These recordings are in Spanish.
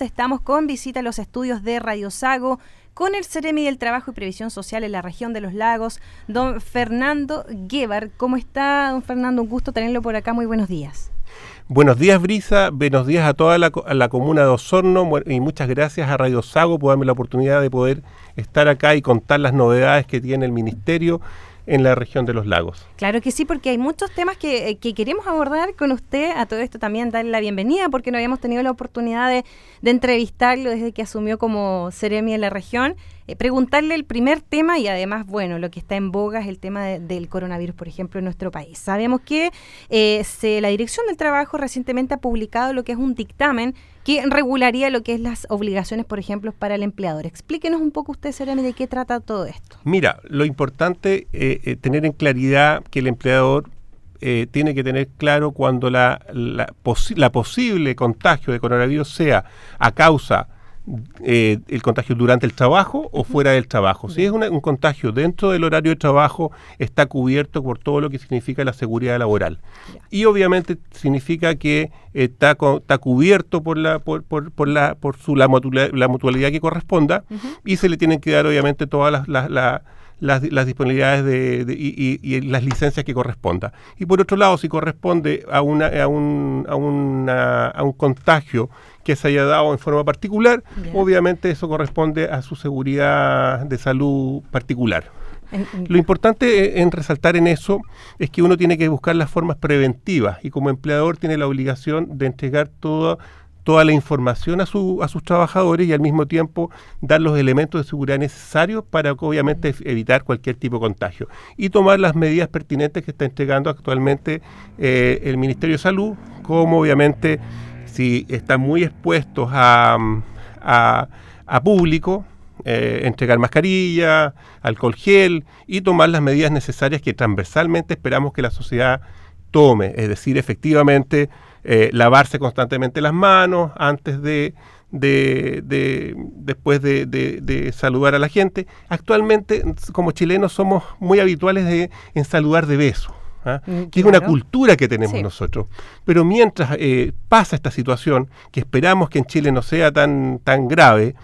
estamos con visita a los estudios de Radio Sago con el Ceremi del Trabajo y Previsión Social en la región de los lagos, don Fernando Guevar. ¿Cómo está, don Fernando? Un gusto tenerlo por acá. Muy buenos días. Buenos días, Brisa. Buenos días a toda la, comuna de Osorno y muchas gracias a Radio Sago por darme la oportunidad de poder estar acá y contar las novedades que tiene el Ministerio en la región de los lagos. Claro que sí, porque hay muchos temas que, eh, queremos abordar con usted. A todo esto también darle la bienvenida, porque no habíamos tenido la oportunidad de, entrevistarlo desde que asumió como Ceremi en la región. Eh, preguntarle el primer tema y además, bueno, lo que está en boga es el tema del coronavirus, por ejemplo, en nuestro país. Sabemos que eh, se, la Dirección del Trabajo recientemente ha publicado lo que es un dictamen que regularía lo que es las obligaciones, por ejemplo, para el empleador. Explíquenos un poco usted, Seremi, de qué trata todo esto. Mira, lo importante es eh, tener en claridad que el empleador tiene que tener claro cuando la, la posible contagio de coronavirus sea a causa eh, el contagio durante el trabajo o fuera del trabajo. Si es un contagio dentro del horario de trabajo, está cubierto por todo lo que significa la seguridad laboral. Y obviamente significa que está, está cubierto por la por, por, la por su la, mutualidad que corresponda y se le tienen que dar obviamente todas las, las disponibilidades de, y, las licencias que corresponda. Y por otro lado, si corresponde a, una, a, un, a, una, a un contagio que se haya dado en forma particular, obviamente eso corresponde a su seguridad de salud particular. Lo importante en resaltar en eso es que uno tiene que buscar las formas preventivas y como empleador tiene la obligación de entregar toda toda la información a, su, a sus trabajadores y al mismo tiempo dar los elementos de seguridad necesarios para obviamente evitar cualquier tipo de contagio y tomar las medidas pertinentes que está entregando actualmente eh, el Ministerio de Salud, como obviamente si están muy expuestos a, a, público, eh, entregar mascarilla, alcohol gel y tomar las medidas necesarias que transversalmente esperamos que la sociedad tome, es decir, efectivamente eh, lavarse constantemente las manos antes de, de, de después de, de, saludar a la gente. Actualmente, como chilenos, somos muy habituales de, en saludar de beso. ¿ah? Mm, que es una cultura que tenemos nosotros. Pero mientras eh, pasa esta situación, que esperamos que en Chile no sea tan, tan grave,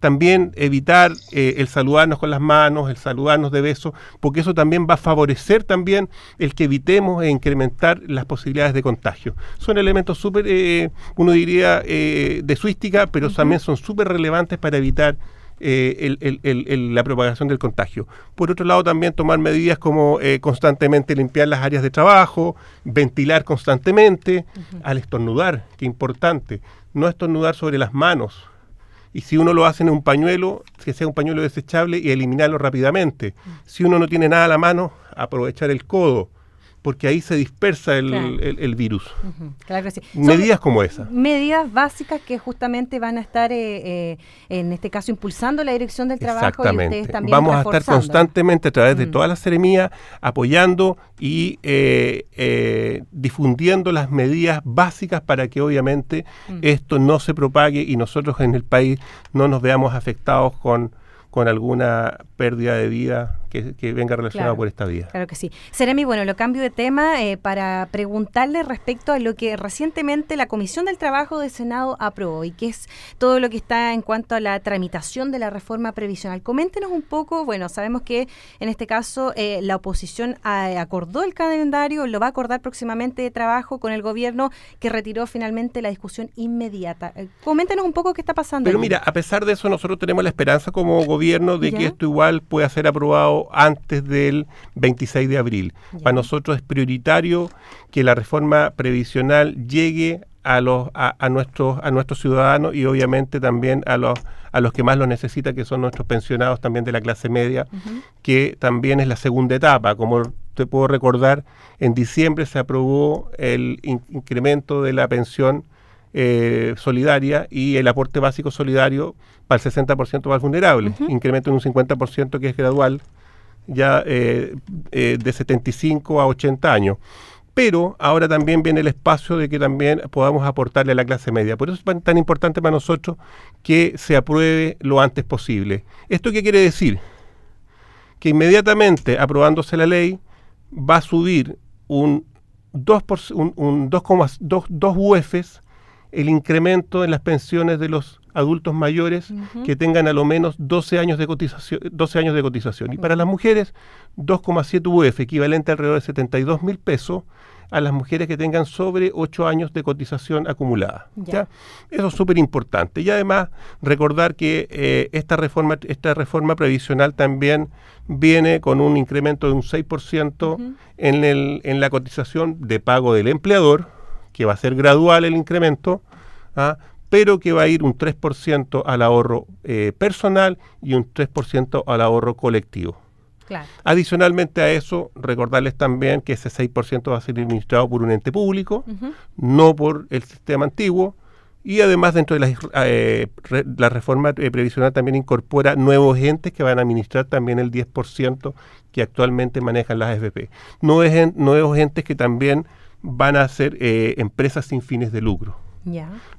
también evitar eh, el saludarnos con las manos, el saludarnos de besos, porque eso también va a favorecer también el que evitemos e incrementar las posibilidades de contagio. Son elementos súper, eh, uno diría, de suística, pero también son súper relevantes para evitar eh, la propagación del contagio. Por otro lado, también tomar medidas como eh, constantemente limpiar las áreas de trabajo, ventilar constantemente, al estornudar, que importante, no estornudar sobre las manos. Y si uno lo hace en un pañuelo, que sea un pañuelo desechable y eliminarlo rápidamente. Si uno no tiene nada a la mano, aprovechar el codo porque ahí se dispersa el, el, virus. Claro que sí. Medidas como esas. Medidas básicas que justamente van a estar, eh, eh, en este caso, impulsando la dirección del trabajo. Exactamente. Vamos a estar constantemente a través de todas las seremías apoyando y eh, difundiendo las medidas básicas para que obviamente mm. esto no se propague y nosotros en el país no nos veamos afectados con con alguna pérdida de vida que, venga relacionada por esta vía. Claro que sí. Seremi, bueno, lo cambio de tema eh, para preguntarle respecto a lo que recientemente la Comisión del Trabajo del Senado aprobó y que es todo lo que está en cuanto a la tramitación de la reforma previsional. Coméntenos un poco, bueno, sabemos que en este caso eh, la oposición acordó el calendario, lo va a acordar próximamente de trabajo con el gobierno que retiró finalmente la discusión inmediata. Eh, coméntenos un poco qué está pasando. Pero mira, a pesar de eso, nosotros tenemos la esperanza como gobierno de que esto igual pueda ser aprobado antes del 26 de abril. Para nosotros es prioritario que la reforma previsional llegue a los a, nuestros a nuestros ciudadanos y obviamente también a los a los que más lo necesitan que son nuestros pensionados también de la clase media que también es la segunda etapa. Como te puedo recordar en diciembre se aprobó el incremento de la pensión eh, solidaria y el aporte básico solidario para el 60% más vulnerable, incremento en un 50% que es gradual ya eh, eh, de 75 a 80 años. Pero ahora también viene el espacio de que también podamos aportarle a la clase media. Por eso es tan importante para nosotros que se apruebe lo antes posible. ¿Esto qué quiere decir? Que inmediatamente aprobándose la ley va a subir un 2, un, un 2,2 UEFs el incremento en las pensiones de los adultos mayores que tengan a lo menos 12 años de cotización, 12 años de cotización. Y para las mujeres, 2,7 UF, equivalente alrededor de 72 mil pesos a las mujeres que tengan sobre 8 años de cotización acumulada. Ya. Eso es súper importante. Y además, recordar que eh, esta, reforma, esta reforma previsional también viene con un incremento de un 6% en, el, en la cotización de pago del empleador, que va a ser gradual el incremento, ¿ah? Pero que va a ir un 3% al ahorro eh, personal y un 3% al ahorro colectivo. Adicionalmente a eso, recordarles también que ese 6% va a ser administrado por un ente público, no por el sistema antiguo, y además dentro de la, eh, la reforma eh, previsional también incorpora nuevos entes que van a administrar también el 10% que actualmente manejan las AFP. Nuevos, nuevos entes que también van a ser eh, empresas sin fines de lucro.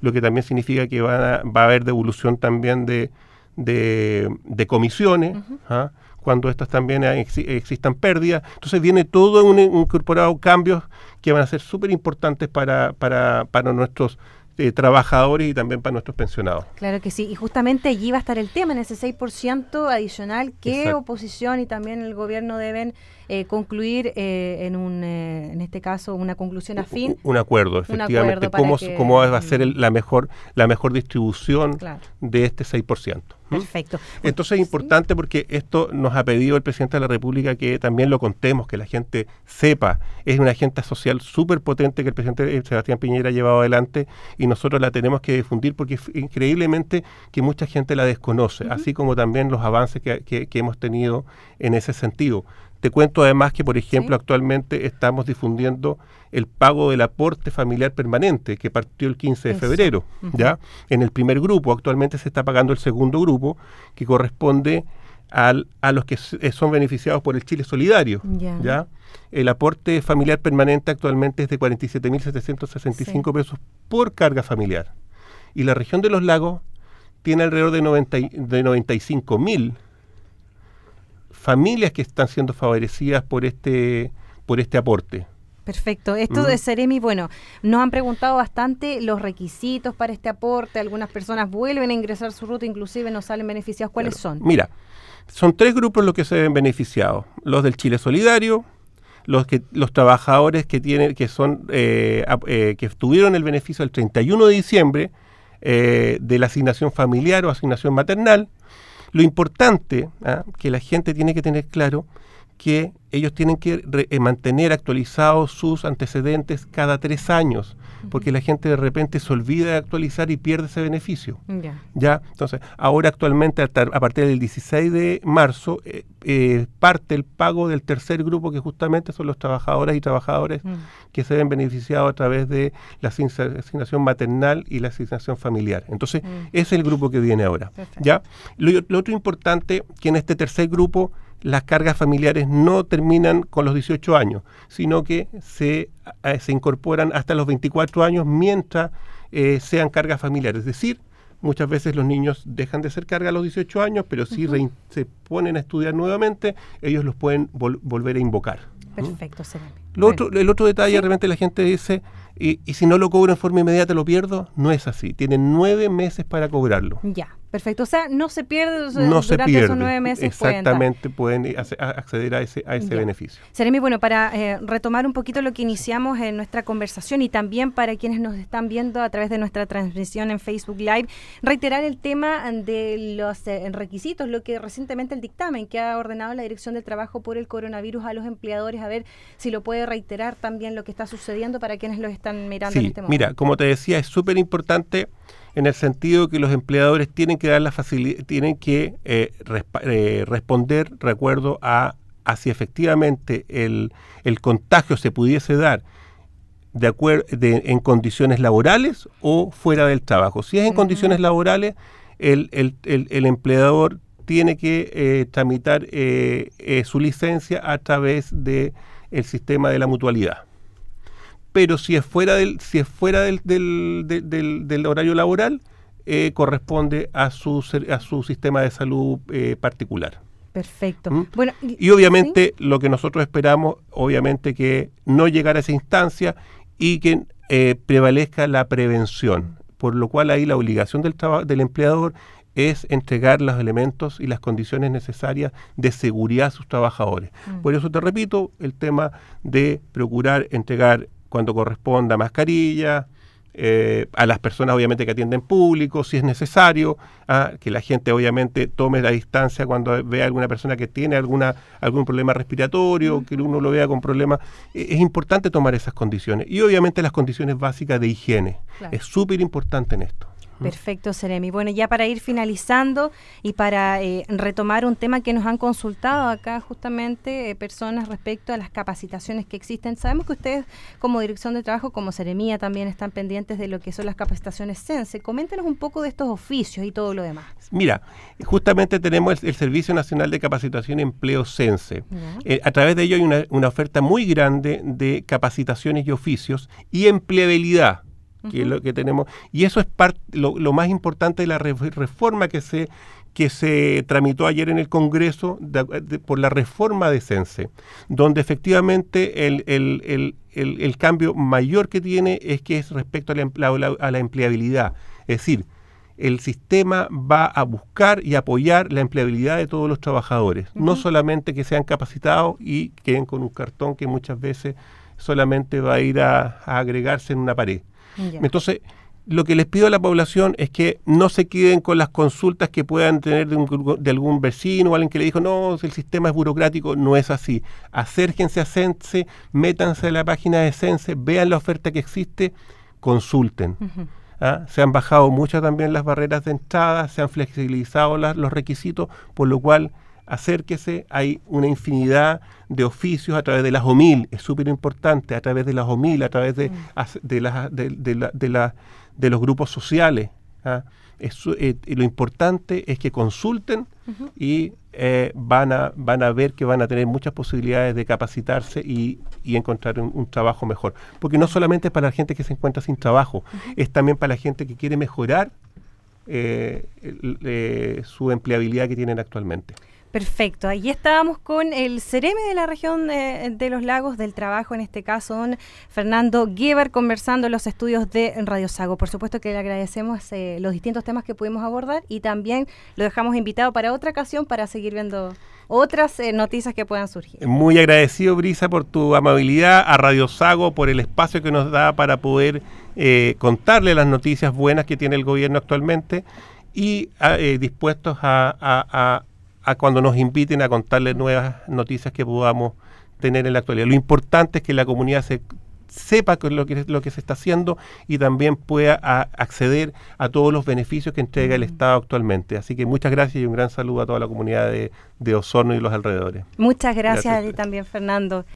Lo que también significa que va a haber devolución también de, de, comisiones, ¿ah? cuando estas también existan pérdidas. Entonces viene todo un, incorporado cambios que van a ser súper importantes para, para, para nuestros eh, trabajadores y también para nuestros pensionados. Claro que sí, y justamente allí va a estar el tema, en ese 6% adicional que oposición y también el gobierno deben eh, concluir eh, en un, en este caso, una conclusión afín. Un, acuerdo, efectivamente, cómo, cómo va a ser la mejor la mejor distribución de este 6%. Perfecto. Entonces es importante porque esto nos ha pedido el presidente de la República que también lo contemos, que la gente sepa. Es una agenda social súper potente que el presidente Sebastián Piñera ha llevado adelante y nosotros la tenemos que difundir porque es increíblemente que mucha gente la desconoce, así como también los avances que hemos tenido en ese sentido. Te cuento además que, por ejemplo, actualmente estamos difundiendo el pago del aporte familiar permanente que partió el 15 de febrero, ¿ya? En el primer grupo, actualmente se está pagando el segundo grupo que corresponde al, a los que eh, son beneficiados por el Chile Solidario, ¿ya? El aporte familiar permanente actualmente es de 47.765 pesos por carga familiar. Y la región de los lagos tiene alrededor de, 90, de 95.000 familias que están siendo favorecidas por este, por este aporte. Perfecto. Esto de Ceremi, bueno, nos han preguntado bastante los requisitos para este aporte. Algunas personas vuelven a ingresar su ruta, inclusive no salen beneficiados. ¿Cuáles son? Mira, son tres grupos los que se ven beneficiados: los del Chile Solidario, los que los trabajadores que tienen, que son, eh, eh, que tuvieron el beneficio el 31 de diciembre eh, de la asignación familiar o asignación maternal lo importante ¿ah? que la gente tiene que tener claro que ellos tienen que eh, mantener actualizados sus antecedentes cada tres años, porque la gente de repente se olvida de actualizar y pierde ese beneficio. Ya. Entonces, ahora actualmente, a partir del 16 de marzo, eh, eh, parte el pago del tercer grupo, que justamente son los trabajadores y trabajadores mm. que se ven beneficiados a través de la asignación maternal y la asignación familiar. Entonces, mm. ese es el grupo que viene ahora. ¿ya? lo otro importante, que en este tercer grupo, las cargas familiares no terminan con los 18 años, sino que se, eh, se incorporan hasta los 24 años mientras eh, sean cargas familiares. Es decir, muchas veces los niños dejan de ser carga a los 18 años, pero si se ponen a estudiar nuevamente, ellos los pueden volver a invocar. Perfecto, otro, El otro detalle, realmente la gente dice, y, y, si no lo cobro en forma inmediata lo pierdo, no es así. Tienen nueve meses para cobrarlo. Ya. Perfecto, o sea, no se pierde no durante esos nueve meses. Exactamente, pueden, acceder a ese, a ese beneficio. Seremi, bueno, para eh, retomar un poquito lo que iniciamos en nuestra conversación y también para quienes nos están viendo a través de nuestra transmisión en Facebook Live, reiterar el tema de los eh, requisitos, lo que recientemente el dictamen que ha ordenado la Dirección del Trabajo por el coronavirus a los empleadores, a ver si lo puede reiterar también lo que está sucediendo para quienes lo están mirando en este momento. Mira, como te decía, es súper importante en el sentido que los empleadores tienen que dar la facilidad, tienen que eh, eh, responder recuerdo a, si efectivamente el, el, contagio se pudiese dar de acuerdo en condiciones laborales o fuera del trabajo. Si es en condiciones laborales, el, el, el, empleador tiene que eh, tramitar su licencia a través del el sistema de la mutualidad pero si es fuera del, si es fuera del, del, del, horario laboral, eh, corresponde a su, a su sistema de salud eh, particular. Perfecto. ¿Mm? Bueno, y, obviamente lo que nosotros esperamos, obviamente que no llegar a esa instancia y que eh, prevalezca la prevención. por lo cual ahí la obligación del, del empleador es entregar los elementos y las condiciones necesarias de seguridad a sus trabajadores. Mm. Por eso te repito, el tema de procurar entregar cuando corresponda mascarilla, eh, a las personas obviamente que atienden público, si es necesario, a que la gente obviamente tome la distancia cuando vea alguna persona que tiene alguna algún problema respiratorio, que uno lo vea con problemas. E, es importante tomar esas condiciones y obviamente las condiciones básicas de higiene. Es súper importante en esto. Perfecto, Seremi. Bueno, ya para ir finalizando y para eh, retomar un tema que nos han consultado acá justamente eh, personas respecto a las capacitaciones que existen. Sabemos que ustedes como Dirección de Trabajo, como Seremía, también están pendientes de lo que son las capacitaciones CENSE. Coméntenos un poco de estos oficios y todo lo demás. Mira, justamente tenemos el, Servicio Nacional de Capacitación y Empleo CENSE. Eh, a través de ello hay una, una oferta muy grande de capacitaciones y oficios y empleabilidad que es lo que tenemos. Y eso es parte, lo, más importante de la reforma que se, que se tramitó ayer en el Congreso por la reforma de CENSE, donde efectivamente el, el, el, el, cambio mayor que tiene es que es respecto a la, a la empleabilidad. Es decir, el sistema va a buscar y apoyar la empleabilidad de todos los trabajadores, no solamente que sean capacitados y queden con un cartón que muchas veces solamente va a ir a agregarse en una pared. Entonces, lo que les pido a la población es que no se queden con las consultas que puedan tener de, algún vecino o alguien que le dijo, no, el sistema es burocrático, no es así. Acérquense a Sense, métanse a la página de Sense, vean la oferta que existe, consulten. ¿Ah? Se han bajado muchas también las barreras de entrada, se han flexibilizado los requisitos, por lo cual acérquese, hay una infinidad de oficios a través de las OMIL, es súper importante, a través de las OMIL, a través de, mm. de, la, de, los grupos sociales. ¿ah? Eh, lo importante es que consulten y eh, van, a, van a ver que van a tener muchas posibilidades de capacitarse y, encontrar un, trabajo mejor. Porque no solamente es para la gente que se encuentra sin trabajo, es también para la gente que quiere mejorar eh, su empleabilidad que tienen actualmente. Perfecto, ahí estábamos con el Cereme de la región de, los lagos del trabajo, en este caso don Fernando Guevar, conversando en los estudios de Radio Sago. Por supuesto que le agradecemos eh, los distintos temas que pudimos abordar y también lo dejamos invitado para otra ocasión para seguir viendo otras eh, noticias que puedan surgir. Muy agradecido, Brisa, por tu amabilidad, a Radio Sago por el espacio que nos da para poder eh, contarle las noticias buenas que tiene el gobierno actualmente y ah, dispuestos a a cuando nos inviten a contarles nuevas noticias que podamos tener en la actualidad. Lo importante es que la comunidad se sepa lo que, lo que se está haciendo y también pueda acceder a todos los beneficios que entrega el Estado actualmente. Así que muchas gracias y un gran saludo a toda la comunidad de, Osorno y los alrededores. Muchas gracias, gracias. a ti también, Fernando.